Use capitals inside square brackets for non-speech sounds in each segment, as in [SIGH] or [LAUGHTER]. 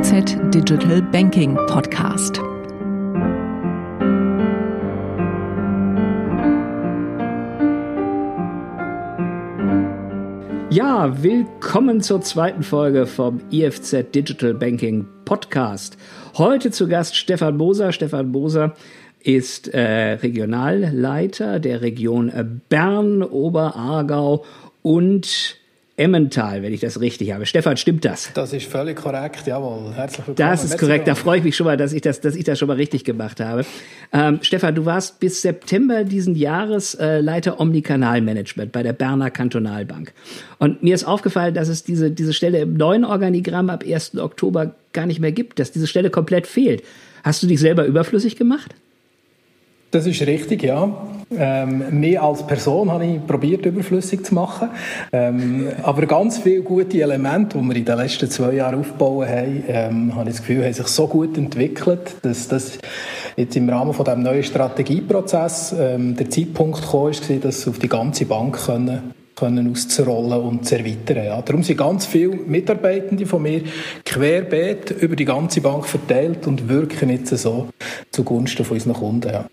IFZ Digital Banking Podcast. Ja, willkommen zur zweiten Folge vom IFZ Digital Banking Podcast. Heute zu Gast Stefan Boser. Stefan Boser ist äh, Regionalleiter der Region Bern, Oberaargau und Emmental, wenn ich das richtig habe. Stefan, stimmt das? Das ist völlig korrekt, jawohl. Herzlich willkommen. Das ist korrekt, da freue ich mich schon mal, dass ich das, dass ich das schon mal richtig gemacht habe. Ähm, Stefan, du warst bis September diesen Jahres äh, Leiter Omnikanalmanagement bei der Berner Kantonalbank. Und mir ist aufgefallen, dass es diese, diese Stelle im neuen Organigramm ab 1. Oktober gar nicht mehr gibt, dass diese Stelle komplett fehlt. Hast du dich selber überflüssig gemacht? Das ist richtig, ja. Ähm, mehr als Person habe ich probiert, überflüssig zu machen. Ähm, aber ganz viele gute Elemente, die wir in den letzten zwei Jahren aufgebaut haben, ähm, habe ich das Gefühl, haben sich so gut entwickelt, dass das jetzt im Rahmen von dem neuen Strategieprozess ähm, der Zeitpunkt gekommen ist, das auf die ganze Bank können können auszurollen und zu erweitern. Ja. Darum sind ganz viele Mitarbeitende von mir querbeet über die ganze Bank verteilt und wirken jetzt so zugunsten von unseren Kunden. Ja.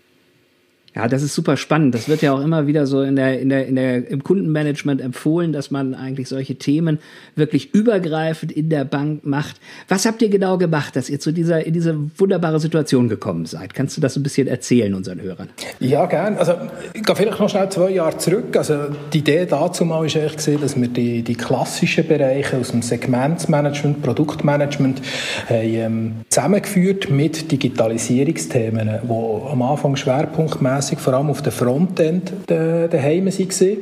Ja, das ist super spannend. Das wird ja auch immer wieder so in der, in der, in der, im Kundenmanagement empfohlen, dass man eigentlich solche Themen wirklich übergreifend in der Bank macht. Was habt ihr genau gemacht, dass ihr zu dieser, in diese wunderbare Situation gekommen seid? Kannst du das ein bisschen erzählen unseren Hörern? Ja, gern. Also, ich gehe vielleicht noch schnell zwei Jahre zurück. Also, die Idee dazu mal ist eigentlich gesehen, dass wir die, die klassischen Bereiche aus dem Segmentsmanagement, Produktmanagement, haben, ähm, zusammengeführt mit Digitalisierungsthemen, die am Anfang schwerpunktmäßig mässig vor allem auf der Frontend daheim waren.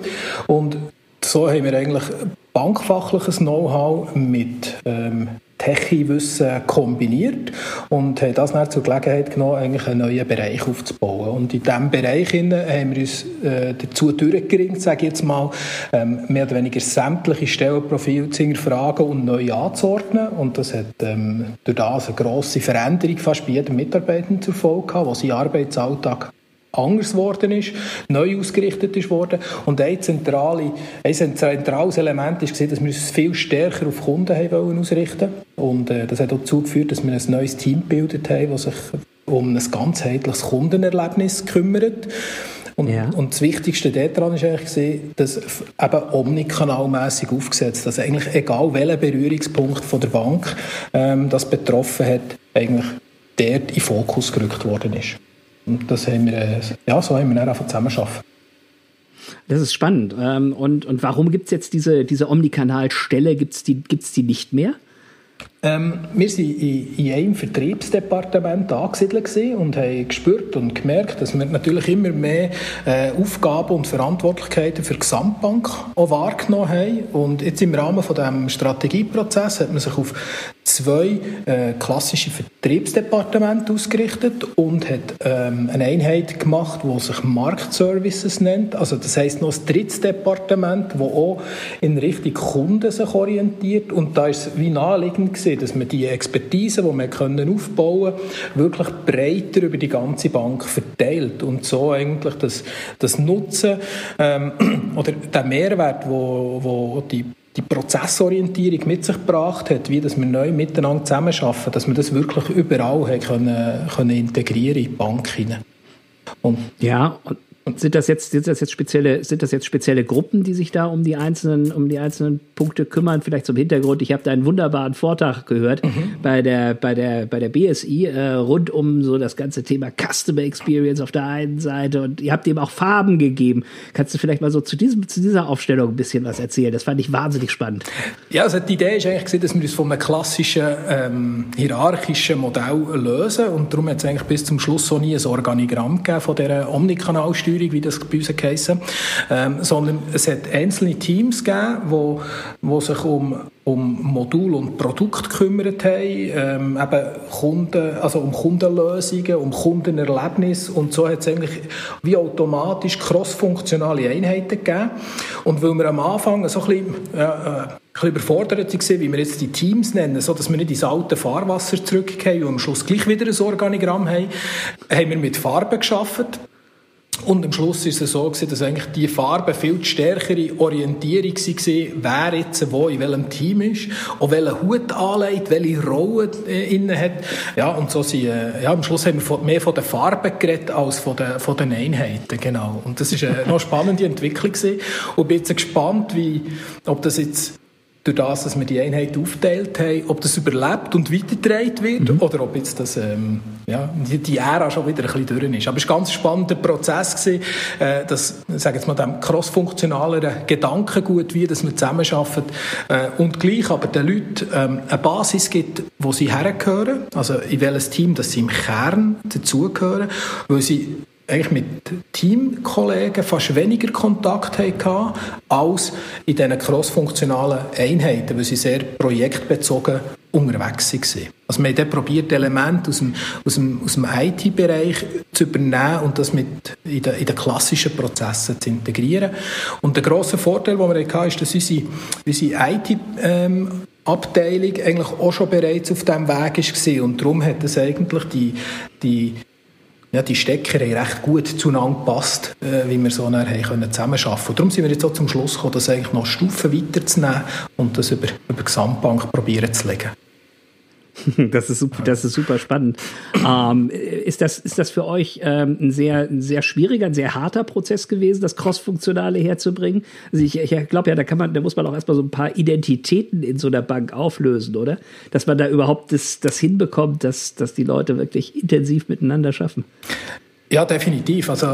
Und so haben wir eigentlich bankfachliches Know-how mit ähm, Techie-Wissen kombiniert und haben das dann zur Gelegenheit genommen, eigentlich einen neuen Bereich aufzubauen. Und in diesem Bereich haben wir uns äh, dazu durchgeringt, sage ich jetzt mal, ähm, mehr oder weniger sämtliche Stellenprofile zu hinterfragen und neu anzuordnen. Und das hat ähm, durch das eine grosse Veränderung fast bei jedem Mitarbeiter zur Folge gehabt, der seinen Arbeitsalltag anders geworden ist, neu ausgerichtet ist worden. Und ein, zentrale, ein zentrales Element ist, dass wir uns viel stärker auf Kunden haben ausrichten Und äh, das hat auch dazu geführt, dass wir ein neues Team gebildet haben, das sich um ein ganzheitliches Kundenerlebnis kümmert. Und, ja. und das Wichtigste daran ist eigentlich dass eben omnikanalmäßig aufgesetzt, dass eigentlich egal welcher Berührungspunkt von der Bank ähm, das betroffen hat, eigentlich dort in den Fokus gerückt worden ist. Und das haben wir, ja, so haben wir dann einfach zusammenarbeiten. Das ist spannend. Ähm, und, und warum gibt es jetzt diese, diese Omnikanal-Stelle? Gibt es die, gibt's die nicht mehr? Ähm, wir waren in, in, einem Vertriebsdepartement angesiedelt und haben gespürt und gemerkt, dass wir natürlich immer mehr äh, Aufgaben und Verantwortlichkeiten für die Gesamtbank auch wahrgenommen haben. Und jetzt im Rahmen von dem Strategieprozess hat man sich auf zwei äh, klassische Vertriebsdepartemente ausgerichtet und hat ähm, eine Einheit gemacht, die sich Marktservices nennt. Also das heißt noch ein drittes Departement, das auch in Richtung Kunden sich orientiert. Und da ist es wie naheliegend gewesen, dass man die Expertise, die wir können aufbauen wirklich breiter über die ganze Bank verteilt und so eigentlich das, das Nutzen ähm, [CLEARS THROAT] oder der Mehrwert, wo, wo die die Prozessorientierung mit sich gebracht hat, wie dass wir neu miteinander zusammenarbeiten, dass wir das wirklich überall können, können integrieren in die Bank hinein. Und ja, und und sind das jetzt, sind das jetzt spezielle, sind das jetzt spezielle Gruppen, die sich da um die einzelnen, um die einzelnen Punkte kümmern? Vielleicht zum Hintergrund. Ich habe da einen wunderbaren Vortrag gehört mhm. bei der, bei der, bei der BSI äh, rund um so das ganze Thema Customer Experience auf der einen Seite und ihr habt dem auch Farben gegeben. Kannst du vielleicht mal so zu diesem, zu dieser Aufstellung ein bisschen was erzählen? Das fand ich wahnsinnig spannend. Ja, also die Idee ist eigentlich, dass wir uns von einem klassischen ähm, hierarchischen Modell lösen und darum hat es eigentlich bis zum Schluss so nie ein Organigramm gegeben von dieser Omnikanalsteuerung Führung, wie das bei uns geheissen, ähm, sondern es hat einzelne Teams gegeben, wo, wo sich um, um Modul und Produkt gekümmert haben, ähm, eben Kunden, also um Kundenlösungen, um Kundenerlebnis und so hat es eigentlich wie automatisch crossfunktionale Einheiten gegeben. Und weil wir am Anfang so ein bisschen, äh, ein bisschen überfordert waren, wie wir jetzt die Teams nennen, so dass wir nicht ins alte Fahrwasser zurückgehen und am Schluss gleich wieder ein Organigramm haben, haben wir mit Farben geschaffen und am Schluss ist es so dass eigentlich die Farbe viel stärkere Orientierung war, wer jetzt wo in welchem Team ist, und welchen Hut anlegt, welche Rolle äh, inne hat. Ja, und so sind, äh, ja, am Schluss haben wir mehr von den Farben geredet als von den, von den Einheiten, genau. Und das ist eine noch spannende Entwicklung gewesen. Und bin jetzt gespannt, wie, ob das jetzt durch das, dass wir die Einheit aufteilt haben, ob das überlebt und weitergetragen wird mhm. oder ob jetzt das, ähm, ja, die, die Ära schon wieder ein bisschen durch ist. Aber es war ein ganz spannender Prozess, gewesen, äh, dass, sage jetzt mal, dem crossfunktionaleren Gedankengut, wie dass wir zusammenarbeiten äh, und gleich aber den Leuten ähm, eine Basis gibt, wo sie hergehören, also in welches Team, dass sie im Kern dazugehören, weil sie eigentlich mit Teamkollegen fast weniger Kontakt hatten als in diesen crossfunktionalen Einheiten, weil sie sehr projektbezogen unterwegs waren. Also wir haben probiert, Elemente aus dem, aus dem, aus dem IT-Bereich zu übernehmen und das mit in den, in den klassischen Prozessen zu integrieren. Und der grosse Vorteil, den wir hatten, ist, dass unsere, unsere IT- ähm, Abteilung eigentlich auch schon bereits auf diesem Weg war. Und darum hat es eigentlich die, die ja, die Stecker haben recht gut zueinander gepasst, äh, wie wir so nachher können zusammenarbeiten können. Darum sind wir jetzt auch zum Schluss gekommen, das eigentlich noch Stufen weiterzunehmen und das über, über die Gesamtbank probieren zu legen. [LAUGHS] Das ist super, das ist super spannend. Ähm, ist, das, ist das für euch ähm, ein, sehr, ein sehr schwieriger, ein sehr harter Prozess gewesen, das Cross-Funktionale herzubringen? Also ich, ich glaube ja, da kann man, da muss man auch erstmal so ein paar Identitäten in so einer Bank auflösen, oder? Dass man da überhaupt das, das hinbekommt, dass, dass die Leute wirklich intensiv miteinander schaffen. Ja, definitiv. Also,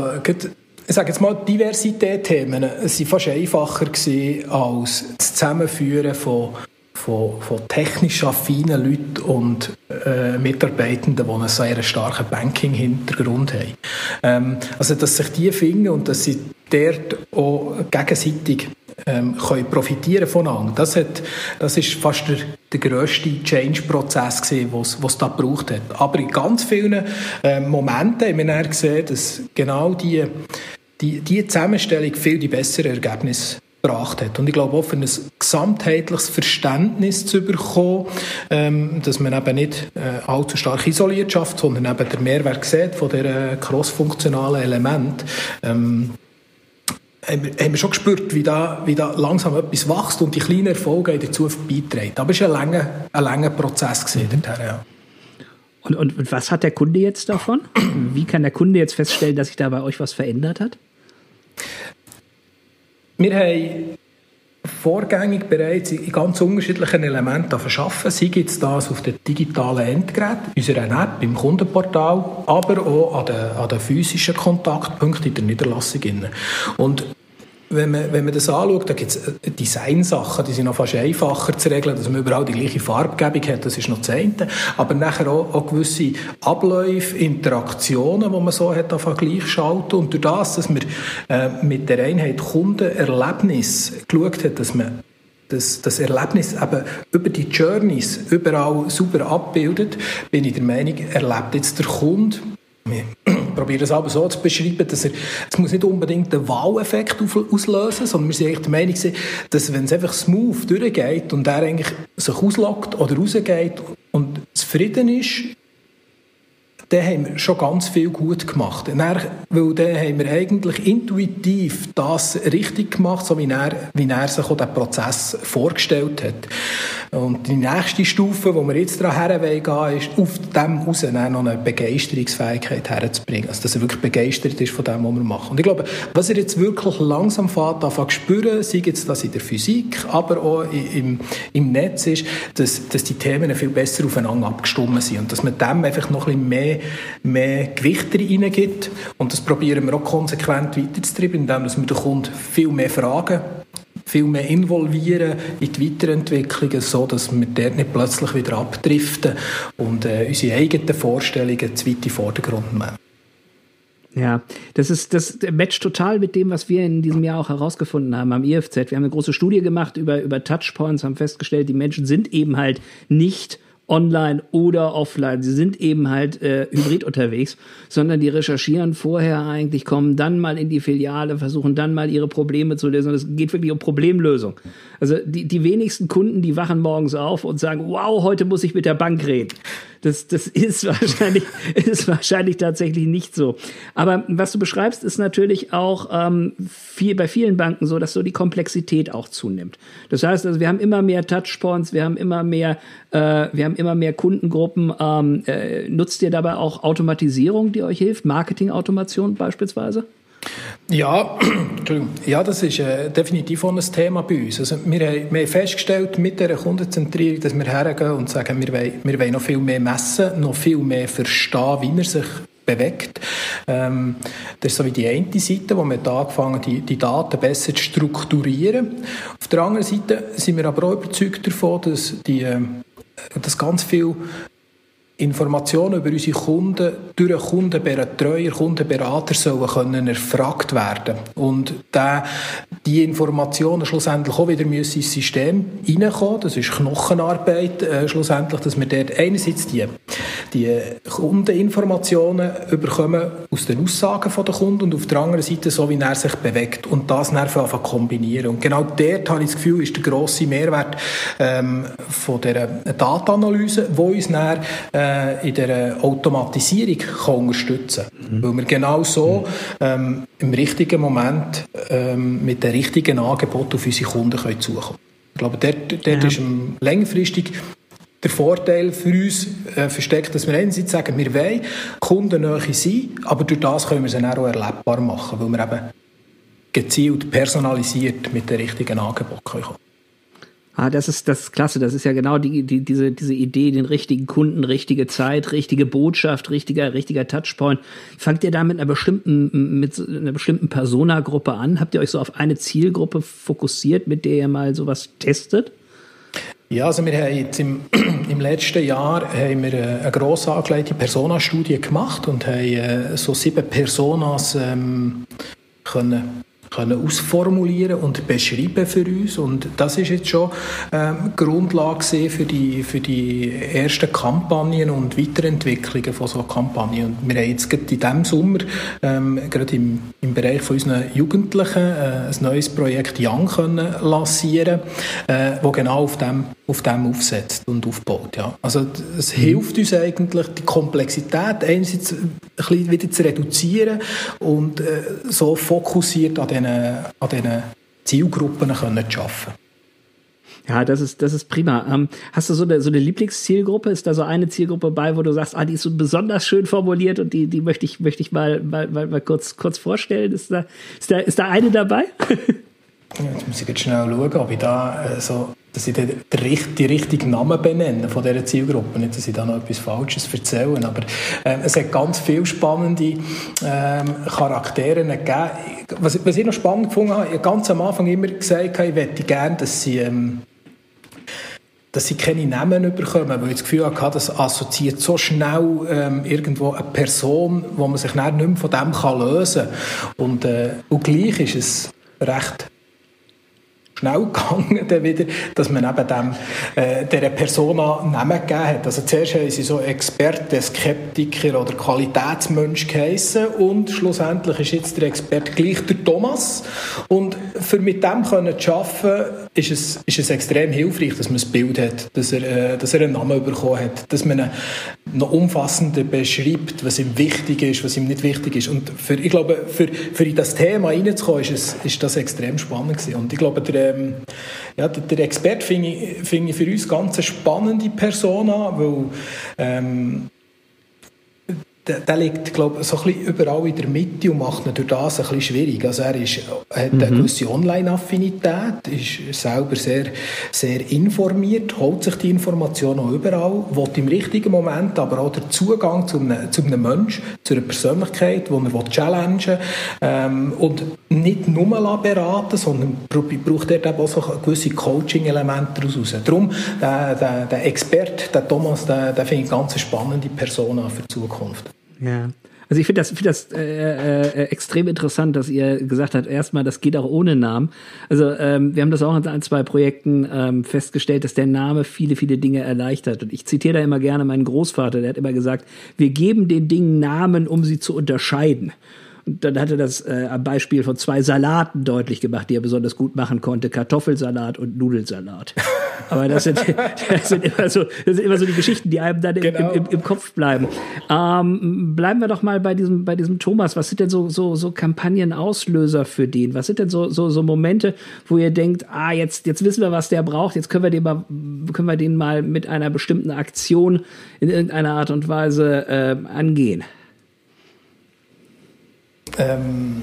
ich sage jetzt mal, Diversität-Themen sind fast einfacher gewesen als das Zusammenführen von von, von technisch affinen Leuten und äh, Mitarbeitenden, die einen sehr starken Banking-Hintergrund haben. Ähm, also, dass sich die finden und dass sie dort auch gegenseitig ähm, können profitieren voneinander. Das, hat, das ist fast der, der grösste Change-Prozess den es da gebraucht hat. Aber in ganz vielen äh, Momenten haben wir gesehen, dass genau die, die, die Zusammenstellung viel die besseren Ergebnisse gebracht hat. Und ich glaube auch für ein gesamtheitliches Verständnis zu bekommen, ähm, dass man eben nicht äh, allzu stark isoliert schafft, sondern eben der Mehrwert sieht von der cross-funktionalen Element. Ähm, haben wir schon gespürt, wie da, wie da langsam etwas wächst und die kleinen Erfolge dazu beitragen. Aber es war ein langer, ein langer Prozess. Gewesen, mhm. ja. Und, und, und was hat der Kunde jetzt davon? Wie kann der Kunde jetzt feststellen, dass sich da bei euch was verändert hat? Wir haben vorgängig bereits in ganz unterschiedlichen Elementen verschaffen. Sei jetzt das auf den digitalen Endgerät, unserer App, im Kundenportal, aber auch an den, an den physischen Kontaktpunkten in der Niederlassung. Und wenn man, wenn man das anschaut, da gibt es äh, Designsachen, die sind noch fast einfacher zu regeln, dass man überall die gleiche Farbgebung hat, das ist noch das eine. Aber nachher auch, auch gewisse Abläufe, Interaktionen, die man so hat, auf gleich schalten. Und durch das, dass man äh, mit der Einheit Kundenerlebnis geschaut hat, dass man das, das Erlebnis eben über die Journeys überall super abbildet, bin ich der Meinung, erlebt jetzt der Kunde ich probiere es aber so zu beschreiben, dass er, es muss nicht unbedingt einen Wow-Effekt auslösen, sondern wir sind eigentlich der Meinung, dass wenn es einfach smooth durchgeht und er eigentlich sich auslockt oder rausgeht und zufrieden ist, dann haben wir schon ganz viel gut gemacht. Dann, weil dann haben wir eigentlich intuitiv das richtig gemacht, so wie er, wie er sich auch den Prozess vorgestellt hat. Und die nächste Stufe, wo wir jetzt daran gehen ist, auf dem raus noch eine Begeisterungsfähigkeit herzubringen. Also, dass er wirklich begeistert ist von dem, was wir machen. Und ich glaube, was er jetzt wirklich langsam fährt, anfängt zu spüren, sei jetzt das in der Physik, aber auch im, im Netz ist, dass, dass die Themen viel besser aufeinander abgestimmt sind und dass man dem einfach noch ein bisschen mehr mehr Gewicht reingibt. Und das probieren wir auch konsequent weiterzutreiben, indem wir den Kunden viel mehr fragen, viel mehr involvieren in die Weiterentwicklung, so dass wir dort nicht plötzlich wieder abdriften und äh, unsere eigenen Vorstellungen zu weit in den Vordergrund nehmen. Ja, das ist das matcht total mit dem, was wir in diesem Jahr auch herausgefunden haben am IFZ. Wir haben eine große Studie gemacht über über Touchpoints, haben festgestellt, die Menschen sind eben halt nicht online oder offline. Sie sind eben halt äh, hybrid unterwegs, sondern die recherchieren vorher eigentlich, kommen dann mal in die Filiale, versuchen dann mal ihre Probleme zu lösen. Und es geht wirklich um Problemlösung. Also die, die wenigsten Kunden, die wachen morgens auf und sagen, wow, heute muss ich mit der Bank reden. Das, das [LAUGHS] ist wahrscheinlich, ist wahrscheinlich tatsächlich nicht so. Aber was du beschreibst, ist natürlich auch ähm, viel, bei vielen Banken so, dass so die Komplexität auch zunimmt. Das heißt, also wir haben immer mehr Touchpoints, wir haben immer mehr, äh, wir haben immer mehr Kundengruppen. Ähm, äh, nutzt ihr dabei auch Automatisierung, die euch hilft? Marketing-Automation beispielsweise? Ja, [CLEARS THROAT] ja, das ist äh, definitiv auch ein Thema bei uns. Also wir, haben, wir haben festgestellt mit der Kundenzentrierung, dass wir hergehen und sagen, wir wollen, wir wollen noch viel mehr messen, noch viel mehr verstehen, wie er sich bewegt. Ähm, das ist so wie die eine Seite, wo wir da angefangen die, die Daten besser zu strukturieren. Auf der anderen Seite sind wir aber auch überzeugt davon, dass, die, äh, dass ganz viel Informationen über unsere Kunden durch einen Kundenbetreuer, Kundenberater sollen können erfragt werden. Und der, die Informationen schlussendlich auch wieder müssen ins System reinkommen. Das ist Knochenarbeit, äh, schlussendlich, dass wir dort einerseits die, die Kundeninformationen überkommen aus den Aussagen der Kunden und auf der anderen Seite so, wie er sich bewegt und das dann einfach kombinieren. Und genau dort habe ich das Gefühl, ist der grosse Mehrwert ähm, von der Datenanalyse, wo uns dann äh, in der Automatisierung kann unterstützen kann. Mhm. Weil wir genau so ähm, im richtigen Moment ähm, mit den richtigen Angeboten auf unsere Kunden können zukommen Ich glaube, dort, dort ja. ist längerfristig der Vorteil für uns äh, versteckt, dass wir einerseits sagen, wir wollen kundennähe sein, aber durch das können wir sie auch erlebbar machen, weil wir eben gezielt, personalisiert mit den richtigen Angeboten kommen Ah, das ist das ist klasse. Das ist ja genau die, die, diese, diese Idee, den richtigen Kunden, richtige Zeit, richtige Botschaft, richtiger, richtiger Touchpoint. Fangt ihr da mit einer bestimmten, mit einer bestimmten Persona-Gruppe an? Habt ihr euch so auf eine Zielgruppe fokussiert, mit der ihr mal sowas testet? Ja, also wir haben jetzt im, [CLEARS THROAT] im letzten Jahr haben wir eine gross angelegte Personastudie gemacht und haben äh, so sieben Personas ähm, können können ausformulieren und beschreiben für uns. Und das ist jetzt schon ähm, Grundlage für die, für die ersten Kampagnen und Weiterentwicklungen von so Kampagnen. Und wir haben jetzt gerade in diesem Sommer, ähm, gerade im, im Bereich von unseren Jugendlichen, äh, ein neues Projekt Young können lancieren, äh, wo genau auf dem auf dem aufsetzt und aufbaut. Ja. Also es mhm. hilft uns eigentlich, die Komplexität einerseits ein bisschen wieder zu reduzieren und äh, so fokussiert an diesen, an diesen Zielgruppen können zu arbeiten. Ja, das ist, das ist prima. Ähm, hast du so eine, so eine Lieblingszielgruppe? Ist da so eine Zielgruppe bei, wo du sagst, ah, die ist so besonders schön formuliert und die, die möchte ich, möchte ich mal, mal, mal, mal kurz, kurz vorstellen? Ist da, ist da, ist da eine dabei? [LAUGHS] Jetzt muss ich jetzt schnell schauen, ob ich da äh, so, dass ich den, die richtigen Namen benenne von dieser Zielgruppe. Nicht, dass ich da noch etwas Falsches erzähle, aber äh, es hat ganz viele spannende ähm, Charaktere gegeben. Was, was ich noch spannend gefunden habe, ich habe ganz am Anfang immer gesagt, ich möchte gerne, dass sie... Ähm, dass sie keine Namen bekommen, weil ich das Gefühl hatte, das assoziiert so schnell ähm, irgendwo eine Person, wo man sich nicht mehr von dem lösen kann. Und, äh, und gleich ist es recht schnell [LAUGHS] gegangen, dann wieder, dass man eben dem, äh, dieser Persona Namen gegeben hat. Also zuerst haben sie so Experte, Skeptiker oder Qualitätsmensch geheissen und schlussendlich ist jetzt der Experte gleich der Thomas. Und für mit dem können zu arbeiten, ist es, ist es extrem hilfreich, dass man ein Bild hat, dass er, äh, dass er einen Namen bekommen hat, dass man noch umfassender beschreibt, was ihm wichtig ist, was ihm nicht wichtig ist. Und für, ich glaube, für, für in das Thema reinzukommen, ist, es, ist das extrem spannend gewesen. Und ich glaube, der, ähm, ja, der, der Experte finde ich, find ich für uns ganz eine spannende Persona, weil ähm, der, der liegt, glaube so ein bisschen überall in der Mitte und macht ihn durch das ein bisschen schwierig. Also er ist, hat eine mhm. gewisse Online-Affinität, ist selber sehr, sehr informiert, holt sich die Informationen auch überall, will im richtigen Moment aber auch den Zugang zu einem, zu einem Menschen, zu einer Persönlichkeit, die er challengen will, ähm, und nicht nur beraten, sondern braucht er auch so gewisse Coaching-Elemente daraus. Darum, der, der, der Experte, der Thomas, der, der finde ich eine ganz spannende Person für die Zukunft. Ja. Also ich finde das, find das äh, äh, extrem interessant, dass ihr gesagt habt, erstmal, das geht auch ohne Namen. Also ähm, wir haben das auch in ein, zwei Projekten ähm, festgestellt, dass der Name viele, viele Dinge erleichtert. Und ich zitiere da immer gerne meinen Großvater, der hat immer gesagt, wir geben den Dingen Namen, um sie zu unterscheiden. Und dann hat er das äh, am Beispiel von zwei Salaten deutlich gemacht, die er besonders gut machen konnte: Kartoffelsalat und Nudelsalat. [LAUGHS] Aber das sind, das sind, immer, so, das sind immer so die Geschichten, die einem dann genau. im, im, im, Kopf bleiben. Ähm, bleiben wir doch mal bei diesem, bei diesem Thomas. Was sind denn so, so, so Kampagnenauslöser für den? Was sind denn so, so, so Momente, wo ihr denkt, ah, jetzt, jetzt wissen wir, was der braucht, jetzt können wir den mal, können wir den mal mit einer bestimmten Aktion in irgendeiner Art und Weise äh, angehen? Ähm,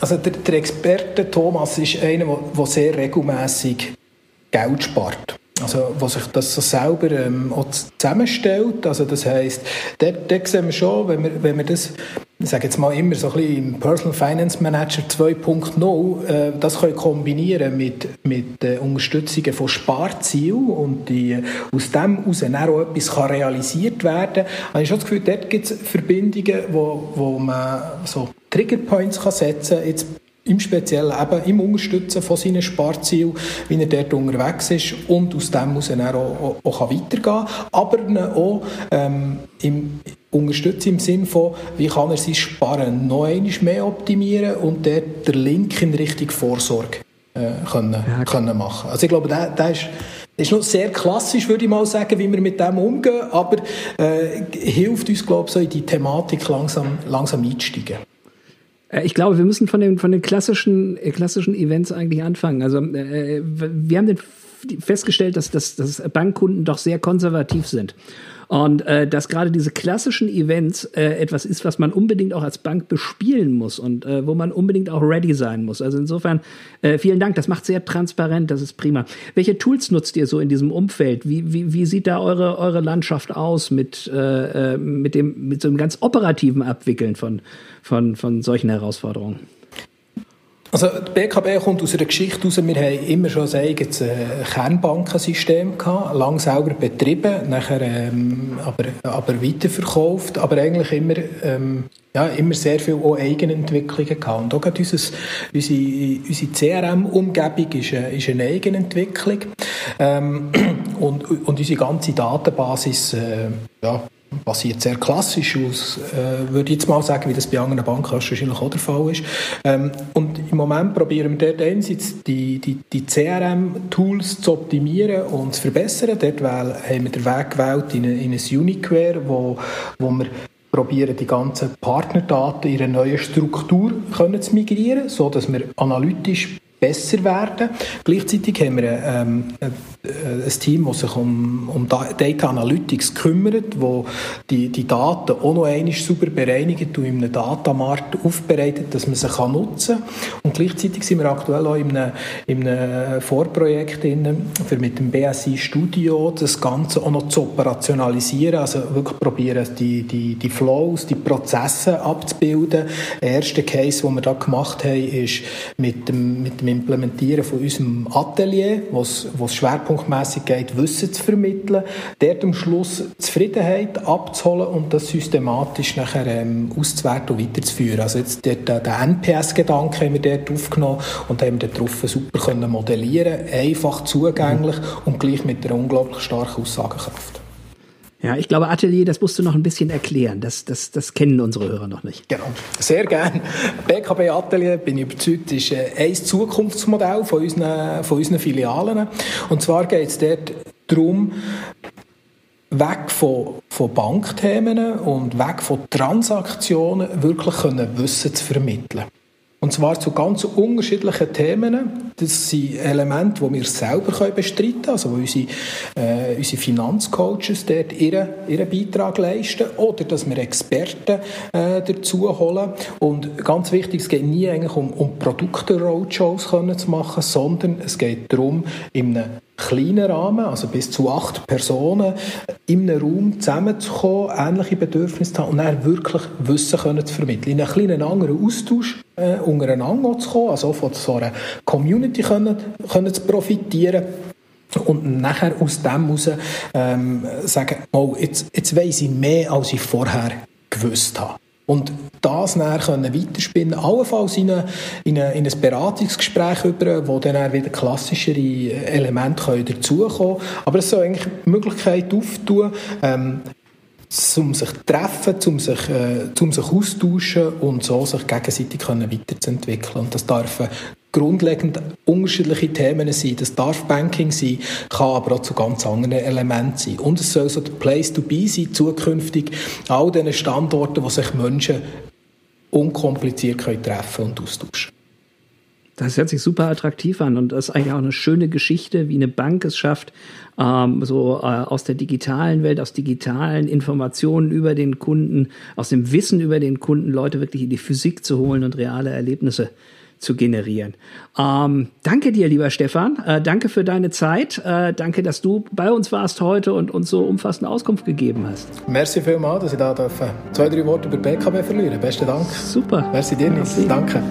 also der, der, Experte Thomas ist einer, der sehr regelmäßig Geld spart. Also, was sich das so selber ähm, auch zusammenstellt. Also, das heisst, dort, dort sehen wir schon, wenn wir, wenn wir das, ich sage jetzt mal immer so ein bisschen im Personal Finance Manager 2.0, äh, das können kombinieren mit, mit äh, Unterstützungen von Sparzielen und die, äh, aus dem heraus auch etwas kann realisiert werden kann. habe ich schon das Gefühl, dort gibt es Verbindungen, wo, wo man so Triggerpoints kann setzen kann im Speziellen eben im Unterstützen von seinen Sparzielen, wie er dort unterwegs ist und aus dem muss er auch, auch, auch weitergehen kann. Aber auch ähm, im, unterstützen im Sinne von, wie kann er sein Sparen noch einmal mehr optimieren und dort den Link in Richtung Vorsorge äh, können, ja, können machen. Also ich glaube, der, der ist ist noch sehr klassisch, würde ich mal sagen, wie wir mit dem umgehen, aber äh, hilft uns, glaube ich, so in die Thematik langsam, langsam einzusteigen. Äh, ich glaube, wir müssen von den, von den klassischen, äh, klassischen Events eigentlich anfangen. Also äh, wir haben den festgestellt, dass, dass, dass Bankkunden doch sehr konservativ sind. Und äh, dass gerade diese klassischen Events äh, etwas ist, was man unbedingt auch als Bank bespielen muss und äh, wo man unbedingt auch ready sein muss. Also insofern äh, vielen Dank, das macht sehr transparent, das ist prima. Welche Tools nutzt ihr so in diesem Umfeld? Wie, wie, wie sieht da eure, eure Landschaft aus mit, äh, äh mit, dem, mit so einem ganz operativen Abwickeln von, von, von solchen Herausforderungen? Also die BKB kommt aus einer Geschichte heraus, wir haben immer schon ein eigenes äh, Kernbankensystem gehabt, lang selber betrieben, nachher ähm, aber, aber weiterverkauft, aber eigentlich immer, ähm, ja, immer sehr viel auch Eigenentwicklungen gehabt. Und auch gerade unser, unsere, unsere CRM-Umgebung ist, eine, ist eine Eigenentwicklung ähm, [CLEARS THROAT] und, und unsere ganze Datenbasis äh, ja, basiert sehr klassisch aus, äh, würde ich jetzt mal sagen, wie das bei anderen Banken wahrscheinlich auch der Fall ist. Ähm, und im Moment probieren wir dort einerseits die, die, die CRM-Tools zu optimieren und zu verbessern. Dort haben wir den Weg gewählt in, in ein Uniquare, wo, wo wir probieren, die ganzen Partnerdaten in eine neue Struktur können zu migrieren, so dass wir analytisch besser werden. Gleichzeitig haben wir ähm, ein Team, das sich um, um Data Analytics kümmert, wo die, die Daten auch noch einmal sauber bereinigt und in einem Datamarkt aufbereitet, dass man sie nutzen kann. Und gleichzeitig sind wir aktuell auch in einem, in einem Vorprojekt drin, für mit dem BSI Studio das Ganze auch noch zu operationalisieren, also wirklich probieren, die, die, die Flows, die Prozesse abzubilden. Der erste Case, den wir da gemacht haben, ist mit dem, mit dem Implementieren von unserem Atelier, was, was schwerpunktmäßig geht, Wissen zu vermitteln, dort am Schluss Zufriedenheit abzuholen und das systematisch nachher ähm, auszuwerten und weiterzuführen. Also jetzt dort, äh, den NPS-Gedanken haben wir dort aufgenommen und haben dort drauf super können modellieren, einfach zugänglich und gleich mit einer unglaublich starken Aussagekraft. Ja, ich glaube, Atelier, das musst du noch ein bisschen erklären. Das, das, das kennen unsere Hörer noch nicht. Genau, sehr gern. BKB Atelier, bin ich überzeugt, ist äh, ein Zukunftsmodell von unseren, von unseren Filialen. Und zwar geht es dort darum, weg von, von Bankthemen und weg von Transaktionen wirklich können Wissen zu vermitteln. Und zwar zu ganz unterschiedlichen Themen. Das sind Elemente, die wir selber bestreiten können, also wo unsere, äh, unsere Finanzcoaches dort ihren, ihren Beitrag leisten oder dass wir Experten äh, dazu holen. Und ganz wichtig, es geht nie eigentlich um, um Produkte-Roadshows zu machen, sondern es geht darum, in einem kleinen Rahmen, also bis zu acht Personen, in einem Raum zusammenzukommen, ähnliche Bedürfnisse zu haben und dann wirklich Wissen können zu vermitteln. In einen kleinen anderen Austausch äh, untereinander zu kommen, also von so einer Community können, können zu profitieren und nachher aus dem heraus ähm, sagen, oh, jetzt, jetzt weiss ich mehr, als ich vorher gewusst habe. Und das dann können weiterspinnen, allenfalls in, eine, in, eine, in ein Beratungsgespräch über, wo dann wieder klassischere Elemente können dazukommen können. Aber es soll eigentlich die Möglichkeit auftun, ähm, um sich zu treffen, um sich, äh, um sich austauschen und so sich gegenseitig können weiterzuentwickeln. Und das darf grundlegend unterschiedliche Themen sein. Das darf Banking sein, kann aber auch zu ganz anderen Elementen sein. Und es soll so der Place to be sein, zukünftig, all diesen Standorten, wo sich Menschen unkompliziert können treffen und austauschen das hört sich super attraktiv an und das ist eigentlich auch eine schöne Geschichte, wie eine Bank es schafft, ähm, so äh, aus der digitalen Welt, aus digitalen Informationen über den Kunden, aus dem Wissen über den Kunden Leute wirklich in die Physik zu holen und reale Erlebnisse zu generieren. Ähm, danke dir, lieber Stefan. Äh, danke für deine Zeit. Äh, danke, dass du bei uns warst heute und uns so umfassende Auskunft gegeben hast. Merci vielmals, dass ich da zwei, drei Worte über BKW verlieren Besten Dank. Super. Merci dir, Nils. Danke.